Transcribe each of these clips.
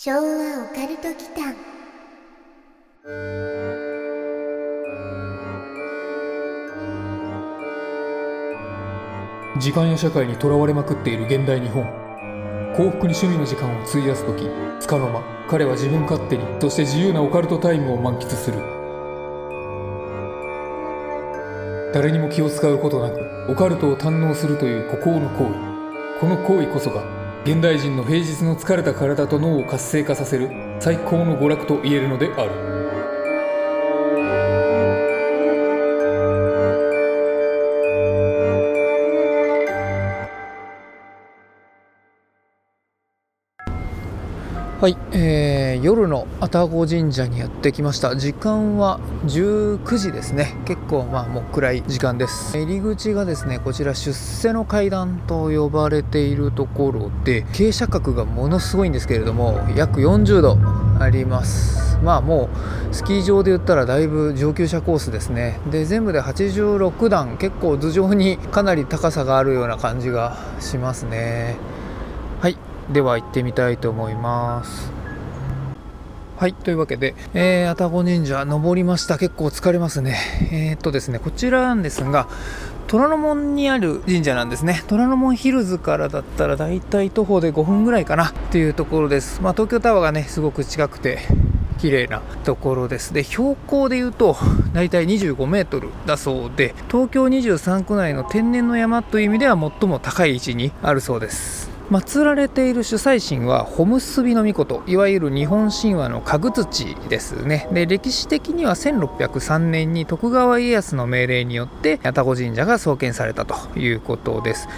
昭和オカルト祈間。時間や社会にとらわれまくっている現代日本。幸福に趣味の時間を費やす時つかの間彼は自分勝手にそして自由なオカルトタイムを満喫する。誰にも気を使うことなくオカルトを堪能するという孤高の行為。この行為こそが現代人の平日の疲れた体と脳を活性化させる最高の娯楽と言えるのである。はい、えー、夜の愛宕神社にやってきました。時間は19時ですね。結構まあもう暗い時間です。入り口がですねこちら出世の階段と呼ばれているところで傾斜角がものすごいんですけれども約40度あります。まあもうスキー場で言ったらだいぶ上級者コースですね。で全部で86段結構頭上にかなり高さがあるような感じがしますね。はい。では行ってみたいと思います。はいというわけで、えー、愛宕神社登りました。結構疲れますね。えー、っとですねこちらなんですが虎ノ門にある神社なんですね。虎ノ門ヒルズからだったらだいたい徒歩で5分ぐらいかな。っていうところです。まあ、東京タワーがねすごく近くて綺麗なところです。で標高でいうと大体25メートルだそうで東京23区内の天然の山という意味では最も高い位置にあるそうです。祀られている主催神はホムスビの御事いわゆる日本神話の家具土ですね。で歴史的には1603年に徳川家康の命令によって愛宕神社が創建されたということです。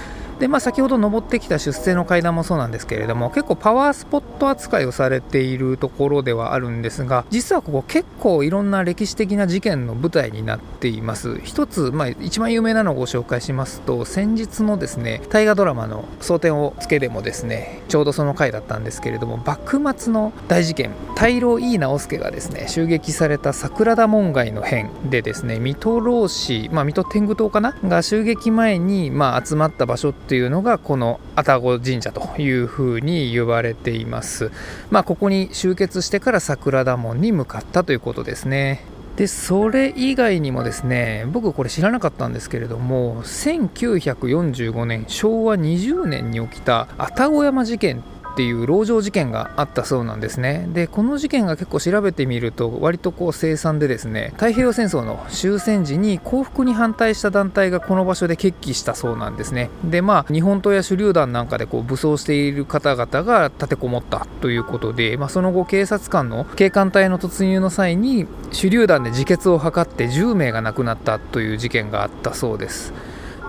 で、まあ、先ほど登ってきた出世の階段もそうなんですけれども結構パワースポット扱いをされているところではあるんですが実はここ結構いろんな歴史的な事件の舞台になっています。一つ、まあ、一番有名なのをご紹介しますと先日のですね大河ドラマの「蒼天をつけ」でもですねちょうどその回だったんですけれども幕末の大事件大老井伊直弼がですね襲撃された桜田門外の変でですね水戸老子、まあ、水戸天狗党かな？が襲撃前に、まあ、集まった場所ってというのがこの愛宕神社というふうに呼ばれています。まあ、ここに集結してから桜田門に向かったということですね。でそれ以外にもですね僕これ知らなかったんですけれども1945年昭和20年に起きた愛宕山事件っていう籠城事件があったそうなんですね。でこの事件が結構調べてみると割とこう凄惨でですね太平洋戦争の終戦時に降伏に反対した団体がこの場所で決起したそうなんですね。でまあ日本刀や手榴弾なんかでこう武装している方々が立てこもったということで、まあ、その後警察官の警官隊の突入の際に手榴弾で自決を図って10名が亡くなったという事件があったそうです。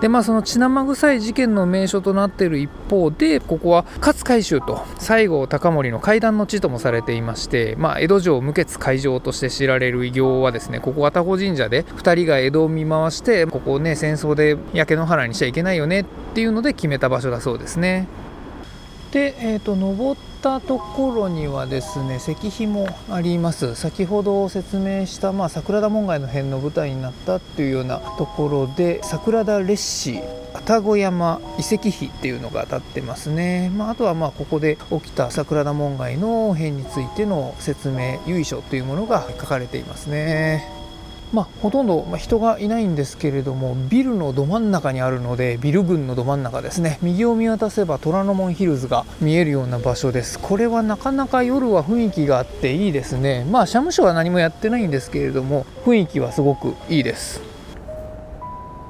でまあその血生臭い事件の名所となっている一方でここは勝海舟と西郷隆盛の会談の地ともされていまして、まあ、江戸城無血開城として知られる偉業はですねここ愛宕神社で2人が江戸を見回してここをね戦争で焼け野原にしちゃいけないよねっていうので決めた場所だそうですね。で、えーと、登ったところにはですね石碑もあります。先ほど説明した、まあ、桜田門外の辺の舞台になったっていうようなところで桜田列士愛宕山遺跡碑っていうのが立ってますね、まあ、あとはまあここで起きた桜田門外の辺についての説明由緒というものが書かれていますね。まあ、ほとんど人がいないんですけれどもビルのど真ん中にあるのでビル群のど真ん中ですね。右を見渡せば虎ノ門ヒルズが見えるような場所です。これはなかなか夜は雰囲気があっていいですね。まあ社務所は何もやってないんですけれども雰囲気はすごくいいです。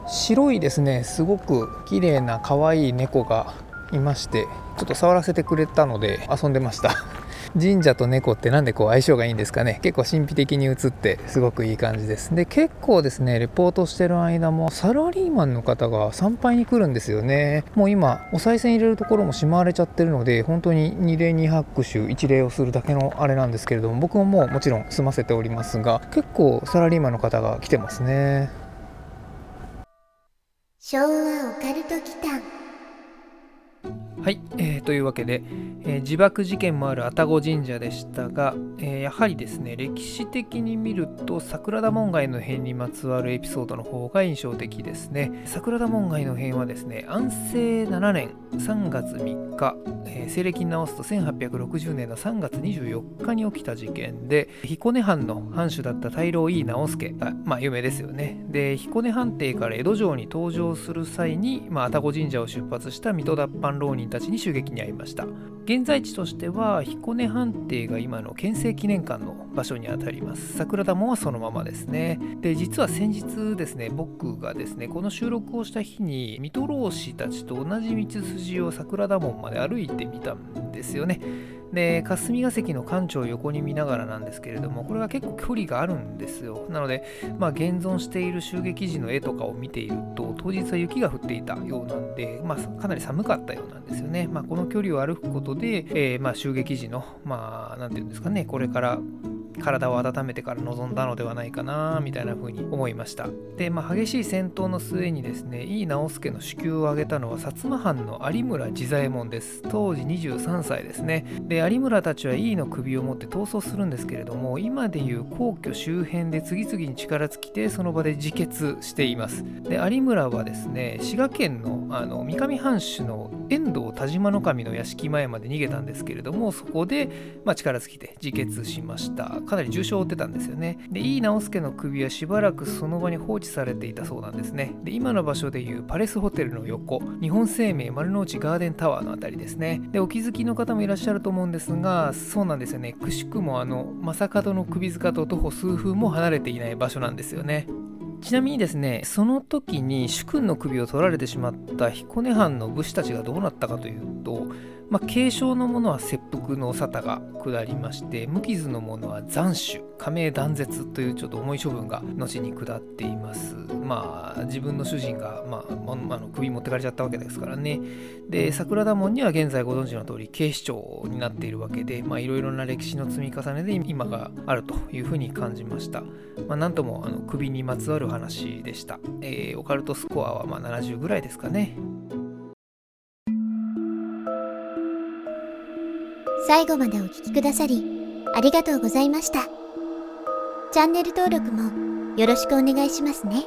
白いですね。すごく綺麗な可愛い猫がいましてちょっと触らせてくれたので遊んでました。神社と猫ってなんでこう相性がいいんですかね。結構神秘的に映ってすごくいい感じです。で結構ですねレポートしてる間もサラリーマンの方が参拝に来るんですよね。もう今お賽銭入れるところもしまわれちゃってるので本当に二礼二拍手一礼をするだけのあれなんですけれども僕ももうもちろん済ませておりますが結構サラリーマンの方が来てますね。昭和オカルト祈間。はい、えー、というわけで、えー、自爆事件もある愛宕神社でしたが、えー、やはりですね歴史的に見ると桜田門外の変にまつわるエピソードの方が印象的ですね。桜田門外の変はですね安政7年3月3日、えー、西暦に直すと1860年の3月24日に起きた事件で彦根藩の藩主だった大老井伊直輔が、まあ、有名ですよね。で彦根藩邸から江戸城に登場する際に、まあ、愛宕神社を出発した水戸脱藩浪人たちに襲撃に遭いました。現在地としては彦根藩邸が今の県政記念館の場所にあたります。桜田門はそのままですね。で実は先日ですね僕がですねこの収録をした日に水戸浪士たちと同じ道筋を桜田門まで歩いてみたんですよね。で霞が関の館長を横に見ながらなんですけれどもこれは結構距離があるんですよ。なので、まあ、現存している襲撃時の絵とかを見ていると当日は雪が降っていたようなんで、まあ、かなり寒かったようなんですよね、まあ、この距離を歩くことで、えー、ま襲撃時のまあ何て言うんですかねこれから体を温めてから臨んだのではないかなみたいな風に思いました。で、まあ、激しい戦闘の末にですね井伊直弼の子宮を挙げたのは薩摩藩の有村自左衛門です。当時23歳ですね。で有村たちは井伊の首を持って逃走するんですけれども今でいう皇居周辺で次々に力尽きてその場で自決しています。で有村はですね滋賀県のあの三上藩主の遠藤田島守の屋敷前まで逃げたんですけれどもそこで、まあ、力尽きて自決しました。かなり重傷を負ってたんですよね。で、井伊直輔の首はしばらくその場に放置されていたそうなんですね。で、今の場所でいうパレスホテルの横、日本生命丸の内ガーデンタワーのあたりですね。で、お気づきの方もいらっしゃると思うんですが、そうなんですよね。くしくもあの、正門の首塚と徒歩数分も離れていない場所なんですよね。ちなみにですね、その時に主君の首を取られてしまった彦根藩の武士たちがどうなったかというと、まあ、軽症のものは切腹の沙汰が下りまして無傷のものは斬首加盟断絶というちょっと重い処分が後に下っています。まあ自分の主人が、まあ、まあの首持ってかれちゃったわけですからね。で桜田門には現在ご存知の通り警視庁になっているわけでいろいろな歴史の積み重ねで今があるというふうに感じました、まあ、なんともあの首にまつわる話でした、えー、オカルトスコアはま70ぐらいですかね。最後までお聴きくださり、ありがとうございました。チャンネル登録もよろしくお願いしますね。